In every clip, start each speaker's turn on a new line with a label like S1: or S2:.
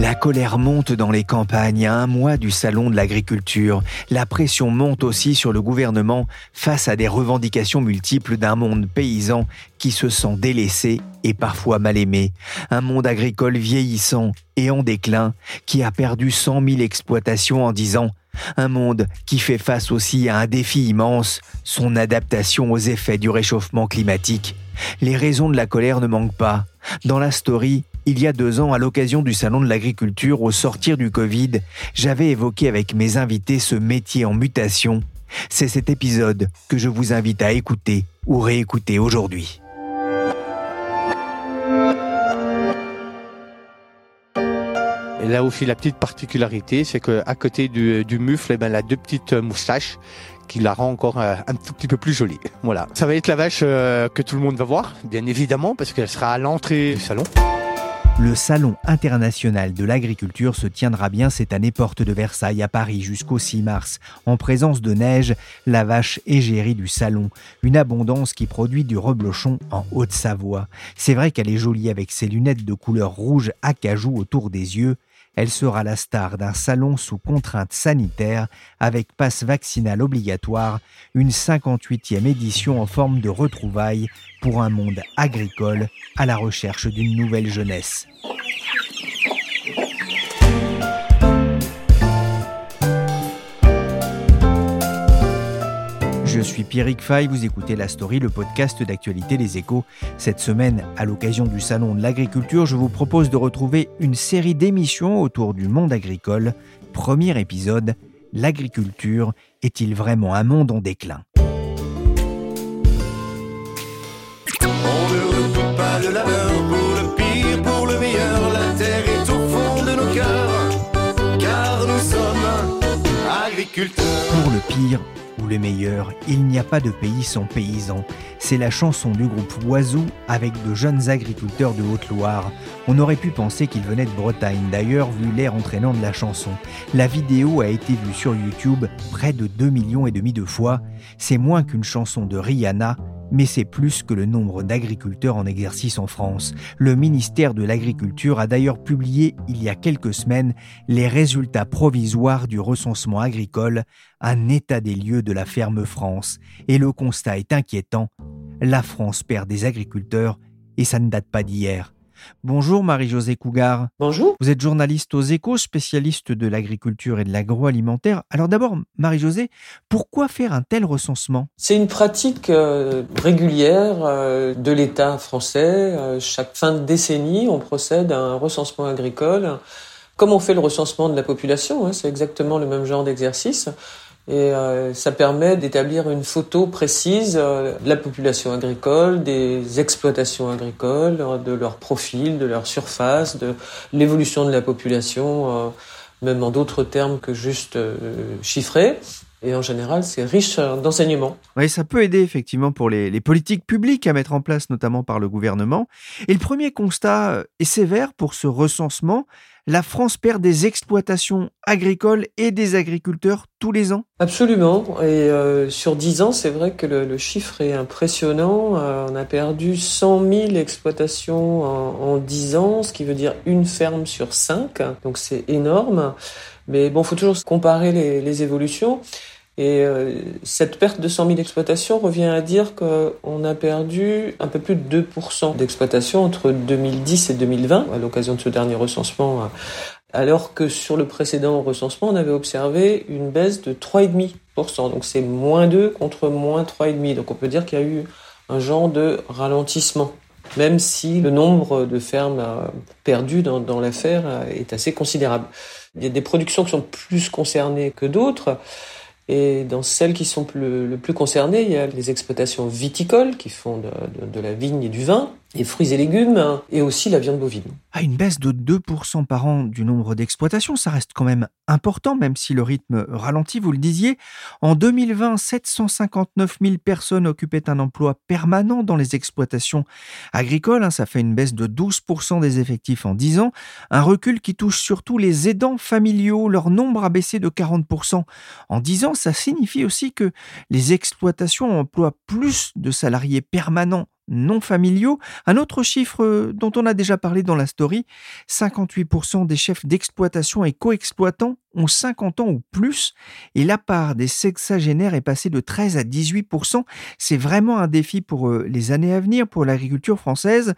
S1: La colère monte dans les campagnes à un mois du salon de l'agriculture. La pression monte aussi sur le gouvernement face à des revendications multiples d'un monde paysan qui se sent délaissé et parfois mal aimé. Un monde agricole vieillissant et en déclin qui a perdu 100 000 exploitations en 10 ans. Un monde qui fait face aussi à un défi immense, son adaptation aux effets du réchauffement climatique. Les raisons de la colère ne manquent pas. Dans la story, il y a deux ans, à l'occasion du Salon de l'Agriculture, au sortir du Covid, j'avais évoqué avec mes invités ce métier en mutation. C'est cet épisode que je vous invite à écouter ou réécouter aujourd'hui.
S2: Là aussi, la petite particularité, c'est qu'à côté du, mufle, eh ben, elle a deux petites moustaches qui la rend encore euh, un tout petit peu plus jolie. Voilà. Ça va être la vache euh, que tout le monde va voir, bien évidemment, parce qu'elle sera à l'entrée du salon.
S1: Le Salon international de l'agriculture se tiendra bien cette année porte de Versailles à Paris jusqu'au 6 mars, en présence de neige, la vache égérie du salon, une abondance qui produit du reblochon en Haute-Savoie. C'est vrai qu'elle est jolie avec ses lunettes de couleur rouge acajou autour des yeux, elle sera la star d'un salon sous contrainte sanitaire avec passe vaccinal obligatoire, une 58e édition en forme de retrouvailles pour un monde agricole à la recherche d'une nouvelle jeunesse. Je suis Pierrick Fay, vous écoutez La Story, le podcast d'actualité des échos. Cette semaine, à l'occasion du Salon de l'Agriculture, je vous propose de retrouver une série d'émissions autour du monde agricole. Premier épisode, L'agriculture est-il vraiment un monde en déclin?
S3: On ne redoute pas le labeur pour le pire, pour le meilleur. La terre est au fond de nos cœurs, car nous sommes agriculteurs.
S1: Pour le pire ou le meilleur, il n'y a pas de pays sans paysans. C'est la chanson du groupe Oiseau avec de jeunes agriculteurs de Haute-Loire. On aurait pu penser qu'ils venaient de Bretagne, d'ailleurs vu l'air entraînant de la chanson. La vidéo a été vue sur YouTube près de 2 millions et demi de fois. C'est moins qu'une chanson de Rihanna, mais c'est plus que le nombre d'agriculteurs en exercice en France. Le ministère de l'Agriculture a d'ailleurs publié il y a quelques semaines les résultats provisoires du recensement agricole, un état des lieux de la ferme France. Et le constat est inquiétant, la France perd des agriculteurs et ça ne date pas d'hier. Bonjour Marie-Josée Cougar.
S4: Bonjour.
S1: Vous êtes journaliste aux échos, spécialiste de l'agriculture et de l'agroalimentaire. Alors d'abord, Marie-Josée, pourquoi faire un tel recensement?
S4: C'est une pratique euh, régulière euh, de l'État français. Euh, chaque fin de décennie, on procède à un recensement agricole. Comme on fait le recensement de la population, hein, c'est exactement le même genre d'exercice. Et euh, ça permet d'établir une photo précise euh, de la population agricole, des exploitations agricoles, euh, de leur profil, de leur surface, de l'évolution de la population, même en d'autres termes que juste chiffrés. Et en général, c'est riche d'enseignements.
S1: Oui, ça peut aider effectivement pour les, les, politiques publiques à mettre en place, notamment par le gouvernement. Et le premier constat est sévère pour ce recensement. La France perd des exploitations agricoles et des agriculteurs tous les ans?
S4: Absolument. Et euh, sur 10 ans, c'est vrai que le, chiffre est impressionnant. Euh, on a perdu 100 000 exploitations en, en 10 ans, ce qui veut dire une ferme sur 5. Donc c'est énorme. Mais bon, faut toujours comparer les évolutions. Et euh, cette perte de 100 000 exploitations revient à dire qu'on a perdu un peu plus de 2% d'exploitation entre 2010 et 2020, à l'occasion de ce dernier recensement, alors que sur le précédent recensement, on avait observé une baisse de 3,5%. Donc c'est moins 2 contre moins 3,5%. Donc on peut dire qu'il y a eu un genre de ralentissement même si le nombre de fermes perdues dans, dans l'affaire est assez considérable. Il y a des productions qui sont plus concernées que d'autres. Et dans celles qui sont le plus concernées, il y a les exploitations viticoles qui font de, la vigne et du vin, les fruits et légumes et aussi la viande bovine.
S1: À une baisse de 2% par an du nombre d'exploitations, ça reste quand même important, même si le rythme ralentit, vous le disiez. En 2020, 759 000 personnes occupaient un emploi permanent dans les exploitations agricoles. Hein, ça fait une baisse de 12% des effectifs en 10 ans. Un recul qui touche surtout les aidants familiaux. Leur nombre a baissé de 40% en 10 ans. Ça signifie aussi que les exploitations emploient plus de salariés permanents non familiaux. Un autre chiffre euh, dont on a déjà parlé dans la story, 58% des chefs d'exploitation et co-exploitants ont 50 ans ou plus et la part des sexagénaires est passée de 13 à 18%. C'est vraiment un défi pour euh, les années à venir pour l'agriculture française.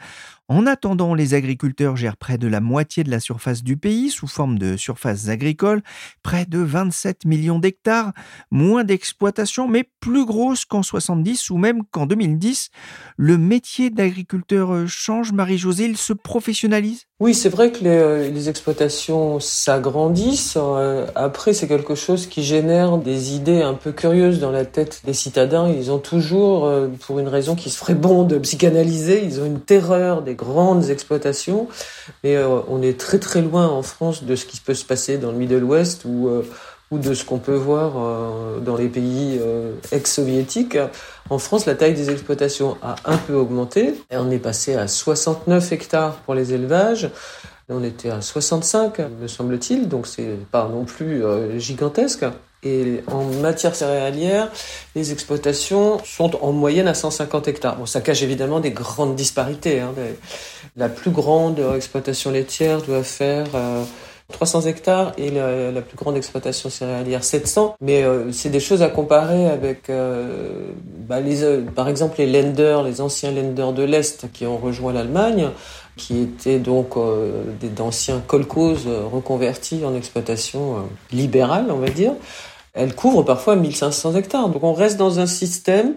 S1: En attendant, les agriculteurs gèrent près de la moitié de la surface du pays sous forme de surfaces agricoles, près de 27 millions d'hectares, moins d'exploitation mais plus grosse qu'en 70 ou même qu'en 2010. Le métier d'agriculteur euh, change, Marie-Josée, il se professionnalise?
S4: Oui, c'est vrai que les, euh, les exploitations s'agrandissent euh, après, c'est quelque chose qui génère des idées un peu curieuses dans la tête des citadins. Ils ont toujours, euh, pour une raison qui se ferait bon de psychanalyser, ils ont une terreur des grandes exploitations. Mais euh, on est très très loin en France de ce qui peut se passer dans le Middle West ou ou de ce qu'on peut voir dans les pays ex-soviétiques. En France, la taille des exploitations a un peu augmenté. On est passé à 69 hectares pour les élevages. On était à 65, me semble-t-il, donc c'est pas non plus euh, gigantesque. Et en matière céréalière, les exploitations sont en moyenne à 150 hectares. Bon, ça cache évidemment des grandes disparités. Hein. La plus grande exploitation laitière doit faire 300 euh, hectares et la, plus grande exploitation céréalière 700. Mais euh, c'est des choses à comparer avec, bah, les, par exemple, les lenders, les anciens lenders de l'Est qui ont rejoint l'Allemagne qui étaient donc euh, d'anciens colcos euh, reconvertis en exploitation euh, libérale, on va dire. Elle couvre parfois 1500 hectares. Donc on reste dans un système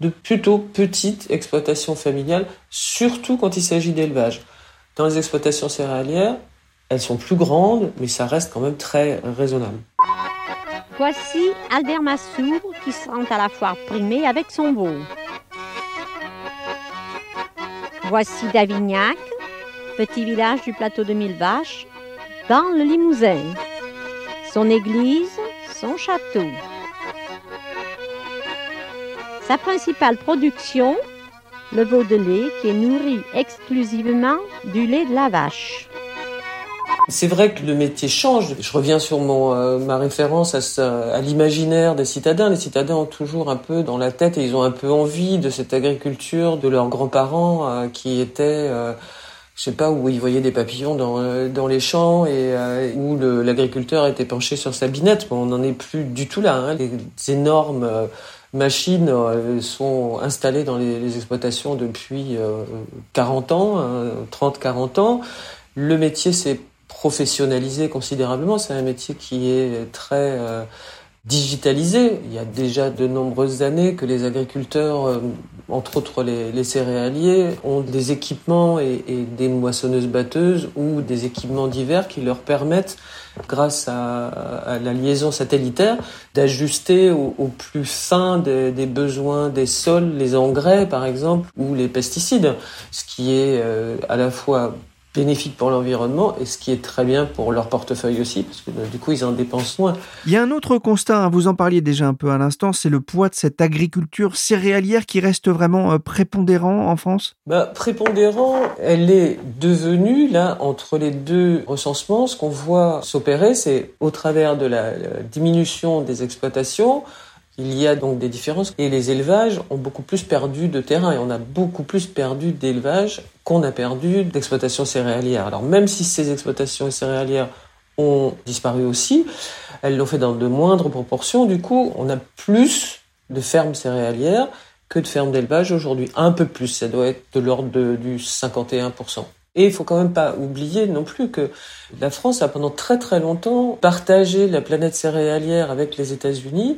S4: de plutôt petite exploitation familiale, surtout quand il s'agit d'élevage. Dans les exploitations céréalières, elles sont plus grandes, mais ça reste quand même très raisonnable.
S5: Voici Albert Massour qui se rend à la foire primée avec son veau. Voici Davignac petit village du plateau de Mille Vaches, dans le Limousin. Son église, son château. Sa principale production, le veau de lait qui est nourri exclusivement du lait de la vache.
S4: C'est vrai que le métier change. Je reviens sur mon, euh, ma référence à, l'imaginaire des citadins. Les citadins ont toujours un peu dans la tête et ils ont un peu envie de cette agriculture de leurs grands-parents euh, qui était euh, je sais pas, où ils voyaient des papillons dans, euh, dans les champs et euh, où l'agriculteur était penché sur sa binette. Bon, on n'en est plus du tout là. Hein. Les énormes euh, machines sont installées dans les, les exploitations depuis 40 ans, 30-40 ans. Le métier s'est professionnalisé considérablement. C'est un métier qui est très digitalisé. Il y a déjà de nombreuses années que les agriculteurs, euh, entre autres les, céréaliers, ont des équipements et, des moissonneuses-batteuses ou des équipements divers qui leur permettent, grâce à, la liaison satellitaire, d'ajuster au, plus fin des, besoins des sols, les engrais par exemple, ou les pesticides, ce qui est euh, à la fois bénéfique pour l'environnement et ce qui est très bien pour leur portefeuille aussi, parce que du coup, ils en dépensent moins.
S1: Il y a un autre constat, hein, vous en parliez déjà un peu à l'instant, c'est le poids de cette agriculture céréalière qui reste vraiment euh, prépondérant en France?
S4: Bah, Prépondérant, elle est devenue, là, entre les deux recensements, ce qu'on voit s'opérer, c'est au travers de la diminution des exploitations, il y a donc des différences et les élevages ont beaucoup plus perdu de terrain et on a beaucoup plus perdu d'élevage qu'on a perdu d'exploitation céréalière. Alors même si ces exploitations céréalières ont disparu aussi, elles l'ont fait dans de moindres proportions. Du coup, on a plus de fermes céréalières que de fermes d'élevage aujourd'hui. Un peu plus, ça doit être de l'ordre du 51%. Et il faut quand même pas oublier non plus que la France a pendant très très longtemps partagé la planète céréalière avec les États-Unis.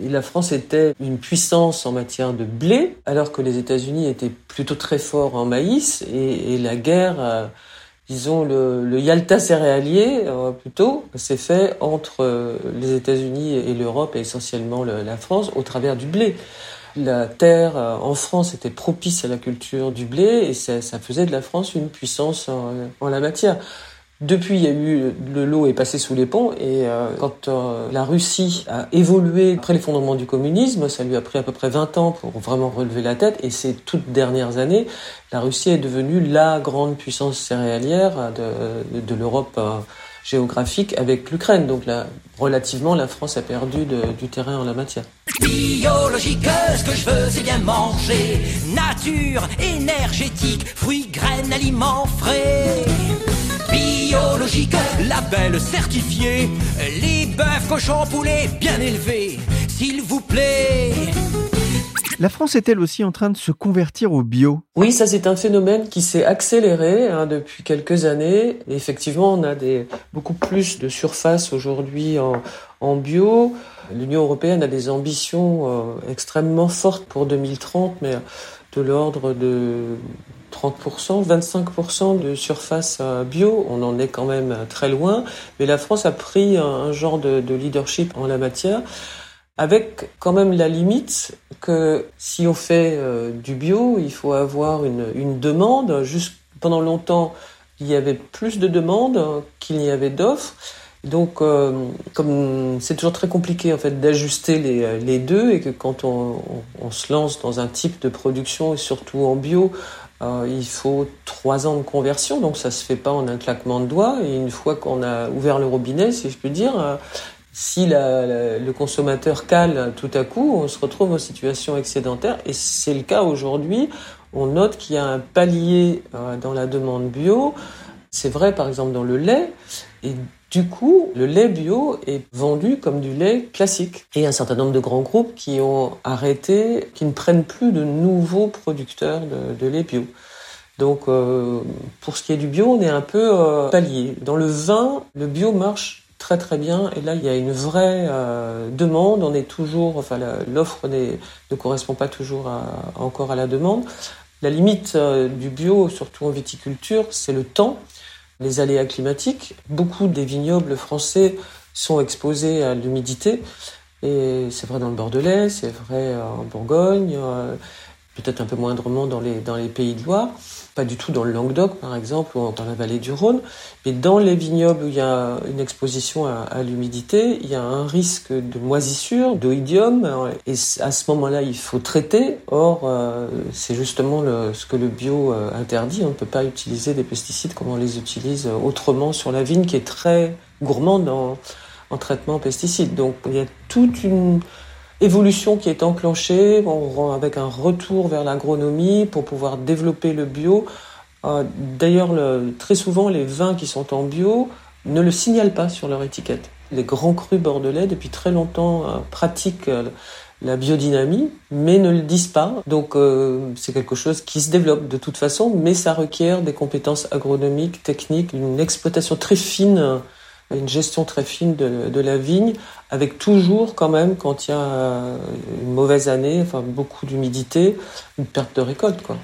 S4: La France était une puissance en matière de blé, alors que les États-Unis étaient plutôt très forts en maïs. Et, la guerre, euh, disons le, Yalta céréalier, euh, plutôt, s'est fait entre euh, les États-Unis et l'Europe, et essentiellement le, la France, au travers du blé la terre en France était propice à la culture du blé et ça, faisait de la France une puissance en, la matière. Depuis, eu le lot est passé sous les ponts et euh, quand euh, la Russie a évolué après l'effondrement du communisme, ça lui a pris à peu près 20 ans pour vraiment relever la tête et ces toutes dernières années, la Russie est devenue la grande puissance céréalière de, de, l'Europe euh, géographique avec l'Ukraine. Donc relativement, la France a perdu du terrain en la matière.
S6: Biologique, label certifié. Les bœufs, cochons, poulets, bien élevés. S'il vous plaît.
S1: La France est-elle aussi en train de se convertir au bio?
S4: Oui, ça c'est un phénomène qui s'est accéléré hein, depuis quelques années. Et effectivement, on a des, beaucoup plus de surface aujourd'hui en, en, bio. L'Union européenne a des ambitions euh, extrêmement fortes pour 2030, mais de l'ordre de 30%, 25% de surface euh, bio. On en est quand même très loin. Mais la France a pris un, genre de, de leadership en la matière avec quand même la limite que si on fait euh, du bio, il faut avoir une, demande. Juste pendant longtemps, il y avait plus de demandes qu'il n'y avait d'offres. Donc, euh, comme c'est toujours très compliqué en fait d'ajuster les, deux et que quand on, se lance dans un type de production et surtout en bio, euh, il faut trois ans de conversion, donc ça se fait pas en un claquement de doigts. Et une fois qu'on a ouvert le robinet, si je puis dire, euh, si le consommateur cale tout à coup, on se retrouve en situation excédentaire. Et c'est le cas aujourd'hui. On note qu'il y a un palier euh, dans la demande bio. C'est vrai, par exemple, dans le lait. Du coup, le lait bio est vendu comme du lait classique. Et un certain nombre de grands groupes qui ont arrêté, qui ne prennent plus de nouveaux producteurs de, lait bio. Donc, euh, pour ce qui est du bio, on est un peu euh. Dans le vin, le bio marche très très bien. Et là, il y a une vraie euh, demande. On est toujours, enfin, l'offre ne correspond pas toujours encore à la demande. La limite euh, du bio, surtout en viticulture, c'est le temps, les aléas climatiques. Beaucoup des vignobles français sont exposés à l'humidité. Et c'est vrai dans le Bordelais, c'est vrai en Bourgogne, euh, peut-être un peu moindrement dans les, dans les pays de Loire pas du tout dans le Languedoc par exemple ou dans la vallée du Rhône, mais dans les vignobles où il y a une exposition à, l'humidité, il y a un risque de moisissure, d'oïdium, et à ce moment-là il faut traiter. Or, euh, c'est justement ce que le bio euh, interdit. On ne peut pas utiliser des pesticides comme on les utilise autrement sur la vigne qui est très gourmande en, en traitement pesticides. Donc il y a toute une évolution qui est enclenchée avec un retour vers l'agronomie pour pouvoir développer le bio. Euh, d'ailleurs, très souvent, les vins qui sont en bio ne le signalent pas sur leur étiquette. Les grands crus bordelais, depuis très longtemps, euh, pratiquent euh, la biodynamie, mais ne le disent pas. Donc c'est quelque chose qui se développe de toute façon, mais ça requiert des compétences agronomiques, techniques, une exploitation très fine une gestion très fine de, la vigne, avec toujours quand même, quand il y a une mauvaise année, enfin beaucoup d'humidité, une perte de récolte. Quoi.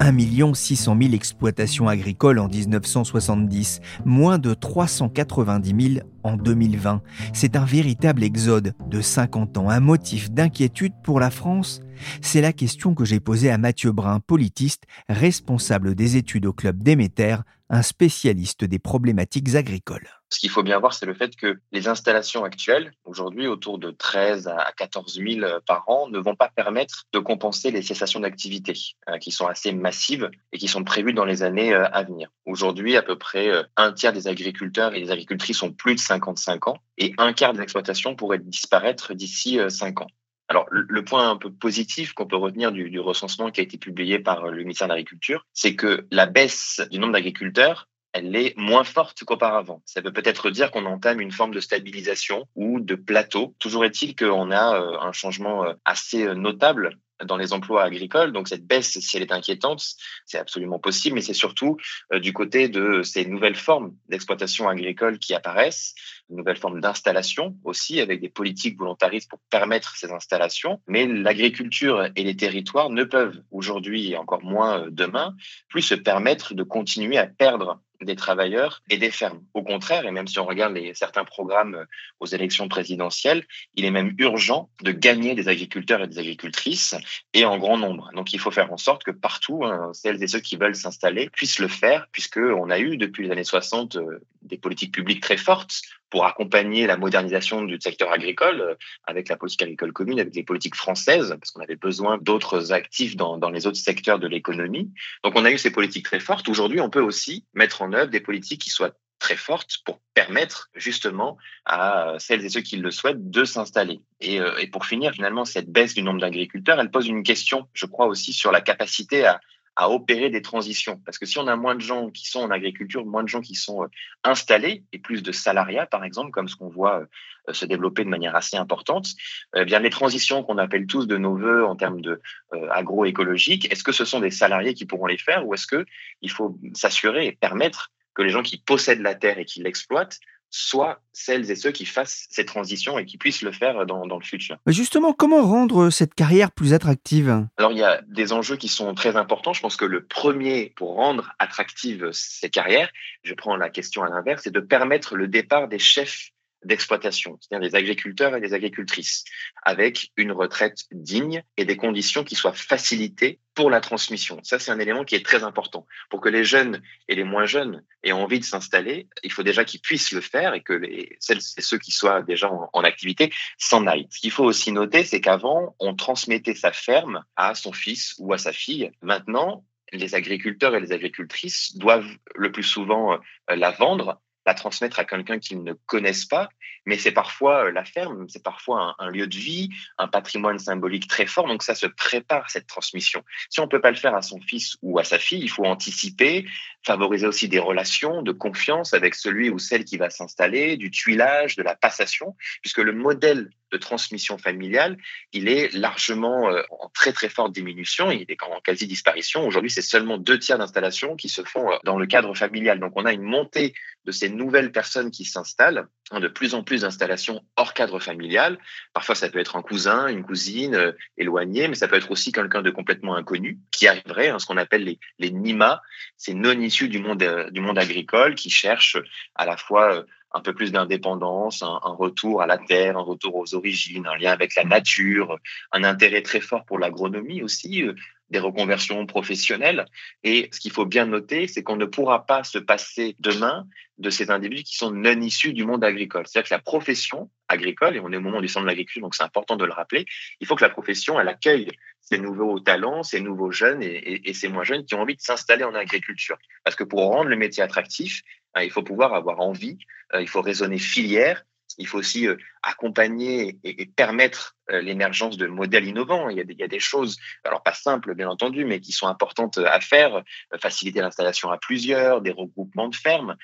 S1: 1 600 000 exploitations agricoles en 1970, moins de 390 000 en 2020. C'est un véritable exode de 50 ans, un motif d'inquiétude pour la France C'est la question que j'ai posée à Mathieu Brun, politiste, responsable des études au club Déméter, un spécialiste des problématiques agricoles.
S7: Ce qu'il faut bien voir, c'est le fait que les installations actuelles, aujourd'hui autour de 13 à 14 000 par an, ne vont pas permettre de compenser les cessations d'activité, euh, qui sont assez massives et qui sont prévues dans les années euh, à venir. Aujourd'hui, à peu près euh, un tiers des agriculteurs et des agricultrices ont plus de 55 ans et un quart des exploitations pourraient disparaître d'ici 5 ans. Alors, le point un peu positif qu'on peut retenir du, recensement qui a été publié par le ministère de l'Agriculture, c'est que la baisse du nombre d'agriculteurs elle est moins forte qu'auparavant. Ça veut peut-être dire qu'on entame une forme de stabilisation ou de plateau. Toujours est-il qu'on a euh, un changement euh, assez euh, notable dans les emplois agricoles. Donc cette baisse, si elle est inquiétante, c'est absolument possible, mais c'est surtout du côté de ces nouvelles formes d'exploitation agricole qui apparaissent, une nouvelle forme d'installation aussi, avec des politiques volontaristes pour permettre ces installations. Mais l'agriculture et les territoires ne peuvent aujourd'hui, et encore moins demain, plus se permettre de continuer à perdre des travailleurs et des fermes. Au contraire, et même si on regarde certains programmes euh, aux élections présidentielles, il est même urgent de gagner des agriculteurs et des agricultrices et en grand nombre. Donc il faut faire en sorte que partout, hein, celles et ceux qui veulent s'installer puissent le faire, puisqu'on a eu depuis les années 60 euh, des politiques publiques très fortes pour accompagner la modernisation du secteur agricole euh, avec la politique agricole commune, avec les politiques françaises, parce qu'on avait besoin d'autres actifs dans, dans les autres secteurs de l'économie. Donc on a eu ces politiques très fortes. Aujourd'hui, on peut aussi mettre en œuvre des politiques qui soient très fortes pour permettre justement à celles et ceux qui le souhaitent de s'installer. Et, euh, et pour finir, finalement, cette baisse du nombre d'agriculteurs, elle pose une question, je crois aussi, sur la capacité à, à opérer des transitions. Parce que si on a moins de gens qui sont en agriculture, moins de gens qui sont euh, installés et plus de salariats, par exemple, comme ce qu'on voit euh, se développer de manière assez importante, eh bien les transitions qu'on appelle tous de nos voeux en termes de euh, agroécologique, est-ce que ce sont des salariés qui pourront les faire ou est-ce que il faut s'assurer et permettre que les gens qui possèdent la terre et qui l'exploitent soit celles et ceux qui fassent ces transitions et qui puissent le faire dans, dans, le futur.
S8: Justement, comment rendre cette carrière plus attractive?
S7: Alors, il y a des enjeux qui sont très importants. Je pense que le premier pour rendre attractives ces carrières, je prends la question à l'inverse, c'est de permettre le départ des chefs d'exploitation, c'est-à-dire des agriculteurs et des agricultrices, avec une retraite digne et des conditions qui soient facilitées pour la transmission. Ça, c'est un élément qui est très important. Pour que les jeunes et les moins jeunes aient envie de s'installer, il faut déjà qu'ils puissent le faire et que les, celles et ceux qui soient déjà en, en activité s'en aillent. Ce qu'il faut aussi noter, c'est qu'avant, on transmettait sa ferme à son fils ou à sa fille. Maintenant, les agriculteurs et les agricultrices doivent le plus souvent euh, la vendre la transmettre à quelqu'un qu'ils ne connaissent pas, mais c'est parfois euh, la ferme, c'est parfois un, lieu de vie, un patrimoine symbolique très fort, donc ça se prépare cette transmission. Si on peut pas le faire à son fils ou à sa fille, il faut anticiper, favoriser aussi des relations de confiance avec celui ou celle qui va s'installer, du tuilage, de la passation, puisque le modèle de transmission familiale, il est largement euh, en très très forte diminution, il est en quasi disparition. Aujourd'hui, c'est seulement deux tiers d'installations qui se font euh, dans le cadre familial. Donc on a une montée de ces nouvelles personnes qui s'installent, hein, de plus en plus d'installations hors cadre familial. Parfois, ça peut être un cousin, une cousine euh, éloignée, mais ça peut être aussi quelqu'un de complètement inconnu qui arriverait, hein, ce qu'on appelle les, les NIMA, c'est non issus du monde, du monde agricole, qui cherchent à la fois un peu plus d'indépendance, un, retour à la terre, un retour aux origines, un lien avec la nature, un intérêt très fort pour l'agronomie aussi, euh, des reconversions professionnelles. Et ce qu'il faut bien noter, c'est qu'on ne pourra pas se passer demain de ces individus qui sont non issus du monde agricole. C'est-à-dire que la profession agricole, et on est au moment du centre de l'agriculture, donc c'est important de le rappeler, il faut que la profession, elle accueille ces nouveaux talents, ces nouveaux jeunes et, ces moins jeunes qui ont envie de s'installer en agriculture. Parce que pour rendre le métier attractif, Hein, il faut pouvoir avoir envie, euh, il faut raisonner filière, il faut aussi euh, accompagner et, permettre euh, l'émergence de modèles innovants. Il y, a des, choses, alors pas simples bien entendu, mais qui sont importantes à faire. Faciliter l'installation à plusieurs, des regroupements de fermes.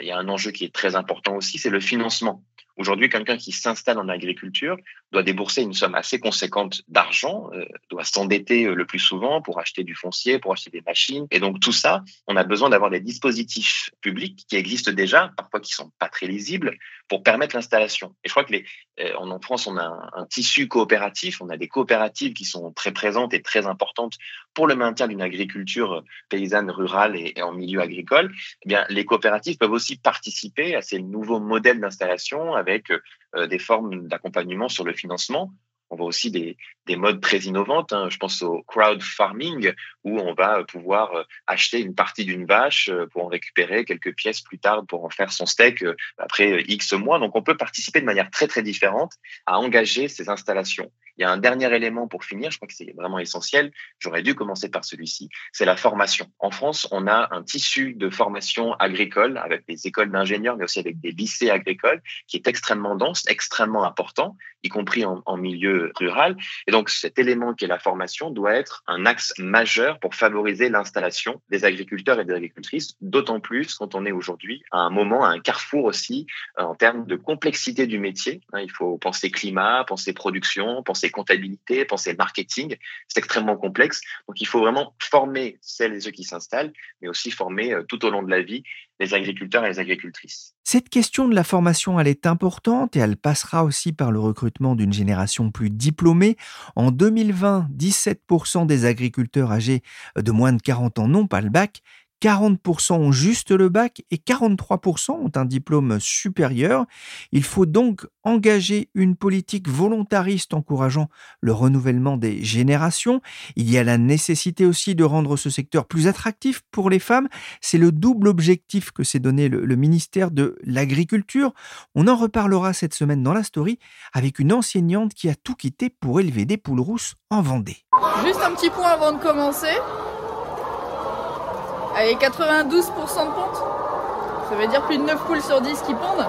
S7: Il y a un enjeu qui est très important aussi, c'est le financement. Aujourd'hui, quelqu'un qui s'installe en agriculture doit débourser une somme assez conséquente d'argent, euh, doit s'endetter euh, le plus souvent pour acheter du foncier, pour acheter des machines. Et donc tout ça, on a besoin d'avoir des dispositifs publics qui existent déjà, parfois qui sont pas très lisibles, pour permettre l'installation. Et je crois que les, euh, en France, on a un, tissu coopératif, on a des coopératives qui sont très présentes et très importantes pour le maintien d'une agriculture paysanne, rurale et, et en milieu agricole. Eh bien, les coopératives peuvent aussi participer à ces nouveaux modèles d'installation avec euh, des formes d'accompagnement sur le financement. On voit aussi des, des modes très innovantes. Hein. Je pense au crowd farming, où on va pouvoir euh, acheter une partie d'une vache euh, pour en récupérer quelques pièces plus tard pour en faire son steak après X mois. Donc, on peut participer de manière très, très différente à engager ces installations. Il y a un dernier élément pour finir, je crois que c'est vraiment essentiel, j'aurais dû commencer par celui-ci, c'est la formation. En France, on a un tissu de formation agricole avec des écoles d'ingénieurs, mais aussi avec des lycées agricoles, qui est extrêmement dense, extrêmement important, y compris en, milieu rural. Et donc cet élément qui est la formation doit être un axe majeur pour favoriser l'installation des agriculteurs et des agricultrices, d'autant plus quand on est aujourd'hui à un moment, à un carrefour aussi, euh, en termes de complexité du métier. Hein, il faut penser climat, penser production, penser comptabilité, penser marketing. C'est extrêmement complexe. Donc il faut vraiment former celles et ceux qui s'installent, mais aussi former euh, tout au long de la vie les agriculteurs et les agricultrices.
S1: Cette question de la formation, elle est importante et elle passera aussi par le recrutement d'une génération plus diplômée. En 2020, 17% des agriculteurs âgés de moins de 40 ans n'ont pas le bac 40% ont juste le bac et 43% ont un diplôme supérieur. Il faut donc engager une politique volontariste encourageant le renouvellement des générations. Il y a la nécessité aussi de rendre ce secteur plus attractif pour les femmes. C'est le double objectif que s'est donné le, ministère de l'Agriculture. On en reparlera cette semaine dans la story avec une enseignante qui a tout quitté pour élever des poules rousses en Vendée.
S9: Juste un petit point avant de commencer. Allez, 92% de ponte. Ça veut dire plus de 9 poules sur 10 qui pondent.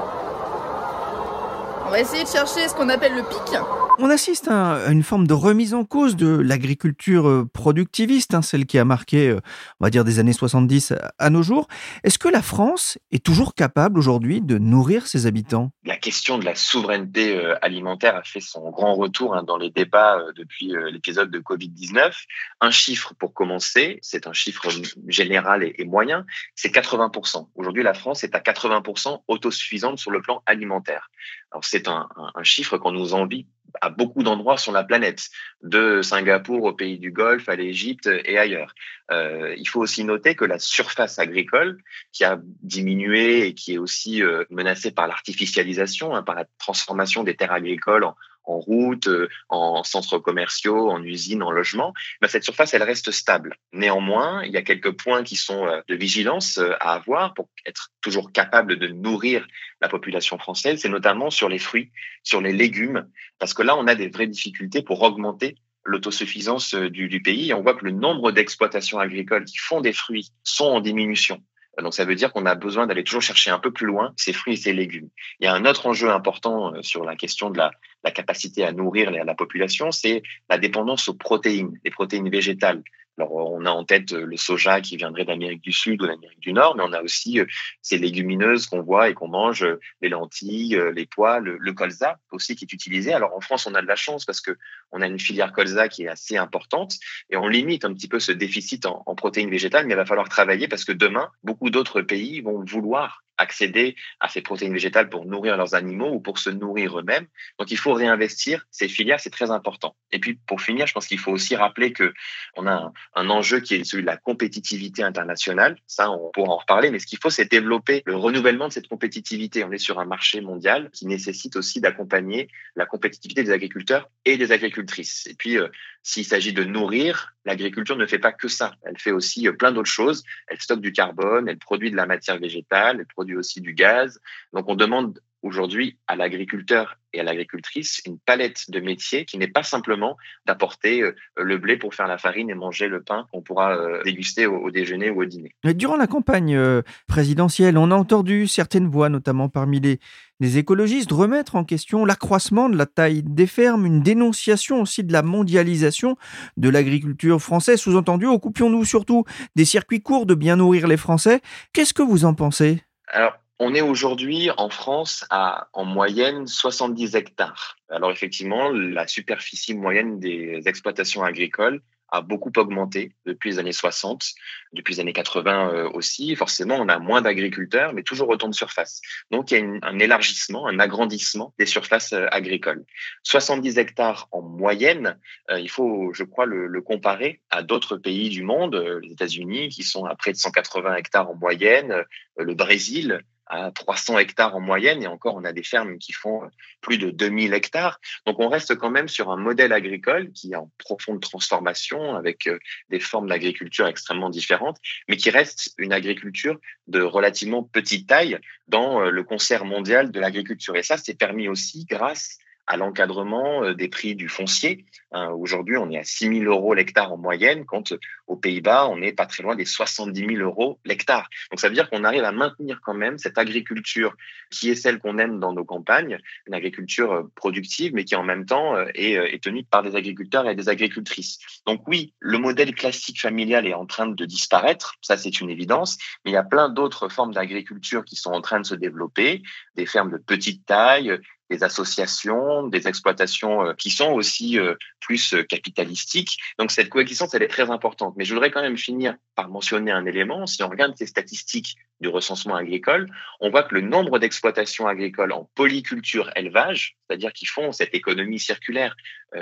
S9: On va essayer de chercher ce qu'on appelle le pic.
S1: On assiste à une forme de remise en cause de l'agriculture euh, productiviste, hein, celle qui a marqué, euh, on va dire, des années 70 à nos jours. Est-ce que la France est toujours capable aujourd'hui de nourrir ses habitants?
S7: La question de la souveraineté euh, alimentaire a fait son grand retour hein, dans les débats depuis l'épisode de Covid-19. Un chiffre pour commencer, c'est un chiffre général et, moyen, c'est 80%. Aujourd'hui, la France est à 80% autosuffisante sur le plan alimentaire. Alors c'est un, un, un chiffre qu'on nous envie à beaucoup d'endroits sur la planète, de Singapour au pays du Golfe, à l'Égypte et ailleurs. Euh, il faut aussi noter que la surface agricole, qui a diminué et qui est aussi euh, menacée par l'artificialisation, hein, par la transformation des terres agricoles en, en route, euh, en centres commerciaux, en usines, en logements, ben cette surface, elle reste stable. Néanmoins, il y a quelques points qui sont euh, de vigilance euh, à avoir pour être toujours capable de nourrir la population française, c'est notamment sur les fruits, sur les légumes, parce que là, on a des vraies difficultés pour augmenter l'autosuffisance du, du pays. on voit que le nombre d'exploitations agricoles qui font des fruits sont en diminution. Donc ça veut dire qu'on a besoin d'aller toujours chercher un peu plus loin ces fruits et ces légumes. Il y a un autre enjeu important euh, sur la question de la, la capacité à nourrir la population, c'est la dépendance aux protéines, les protéines végétales. Alors, on a en tête euh, le soja qui viendrait d'Amérique du Sud ou d'Amérique du Nord, mais on a aussi euh, ces légumineuses qu'on voit et qu'on mange, euh, les lentilles, les pois, le, colza aussi qui est utilisé. Alors, en France, on a de la chance parce que on a une filière colza qui est assez importante et on limite un petit peu ce déficit en protéines végétales, mais il va falloir travailler parce que demain, beaucoup d'autres pays vont vouloir accéder à ces protéines végétales pour nourrir leurs animaux ou pour se nourrir eux-mêmes. Donc, il faut réinvestir ces filières, c'est très important. Et puis, pour finir, je pense qu'il faut aussi rappeler que on a un, enjeu qui est celui de la compétitivité internationale. Ça, on pourra en reparler, mais ce qu'il faut, c'est développer le renouvellement de cette compétitivité. On est sur un marché mondial qui nécessite aussi d'accompagner la compétitivité des agriculteurs et des agricultrices. Et puis, euh, s'il s'agit de nourrir, l'agriculture ne fait pas que ça. Elle fait aussi euh, plein d'autres choses. Elle stocke du carbone, elle produit de la matière végétale, elle produit aussi du gaz. Donc on demande aujourd'hui à l'agriculteur et à l'agricultrice une palette de métiers qui n'est pas simplement d'apporter euh, le blé pour faire la farine et manger le pain qu'on pourra euh, déguster au, déjeuner ou au dîner.
S1: Durant la campagne présidentielle, on a entendu certaines voix, notamment parmi les, les écologistes, remettre en question l'accroissement de la taille des fermes, une dénonciation aussi de la mondialisation de l'agriculture française. Sous-entendu, occupions-nous surtout des circuits courts de bien nourrir les Français. Qu'est-ce que vous en pensez?
S7: Alors, on est aujourd'hui en France à en moyenne 70 hectares. Alors effectivement, la superficie moyenne des exploitations agricoles a beaucoup augmenté depuis les années 60, depuis les années 80 euh, aussi. Forcément, on a moins d'agriculteurs, mais toujours autant de surfaces. Donc, il y a un élargissement, un agrandissement des surfaces euh, agricoles. 70 hectares en moyenne, euh, il faut, je crois, le, le comparer à d'autres pays du monde, les États-Unis, qui sont à près de 180 hectares en moyenne, le Brésil, à 300 hectares en moyenne, et encore, on a des fermes qui font plus de 2000 hectares. Donc, on reste quand même sur un modèle agricole qui est en profonde transformation, avec des formes d'agriculture extrêmement différentes, mais qui reste une agriculture de relativement petite taille dans le concert mondial de l'agriculture. Et ça, c'est permis aussi grâce à l'encadrement euh, des prix du foncier. Hein, aujourd'hui, on est à 6 000 euros l'hectare en moyenne, quand euh, aux Pays-Bas, on n'est pas très loin des 70 000 euros l'hectare. Donc ça veut dire qu'on arrive à maintenir quand même cette agriculture qui est celle qu'on aime dans nos campagnes, une agriculture euh, productive, mais qui en même temps est, est tenue par des agriculteurs et des agricultrices. Donc oui, le modèle classique familial est en train de disparaître, ça c'est une évidence, mais il y a plein d'autres formes d'agriculture qui sont en train de se développer, des fermes de petite taille, des associations, des exploitations euh, qui sont aussi euh, plus euh, capitalistiques. Donc cette coexistence, elle est très importante. Mais je voudrais quand même finir par mentionner un élément. Si on regarde ces statistiques du recensement agricole, on voit que le nombre d'exploitations agricoles en polyculture élevage, c'est-à-dire qui font cette économie circulaire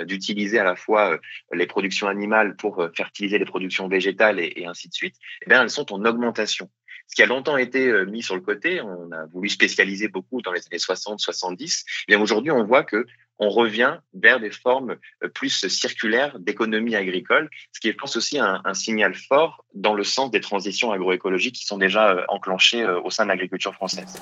S7: d'utiliser à la fois les productions animales pour fertiliser les productions végétales et, ainsi de suite, eh bien, elles sont en augmentation qui a longtemps été euh, mis sur le côté, on a voulu spécialiser beaucoup dans les années 60, 70. Bien aujourd'hui, on voit que on revient vers des formes euh, plus circulaires d'économie agricole, ce qui est, je pense, aussi un, un, signal fort dans le sens des transitions agroécologiques qui sont déjà euh, enclenchées au sein de l'agriculture française.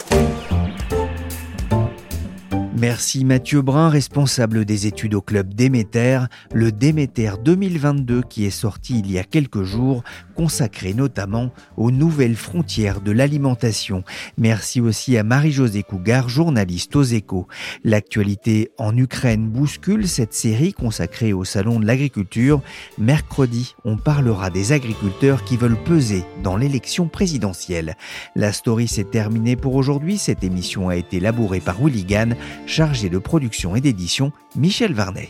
S1: Merci Mathieu Brun, responsable des études au club Déméter, le Déméter 2022 qui est sorti il y a quelques jours, consacré notamment aux nouvelles frontières de l'alimentation. Merci aussi à Marie-Josée Cougar, journaliste aux échos. L'actualité en Ukraine bouscule cette série consacrée au Salon de l'agriculture. Mercredi, on parlera des agriculteurs qui veulent peser dans l'élection présidentielle. La story s'est terminée pour aujourd'hui. Cette émission a été labourée par Willigan chargé de production et d'édition Michel Varnet.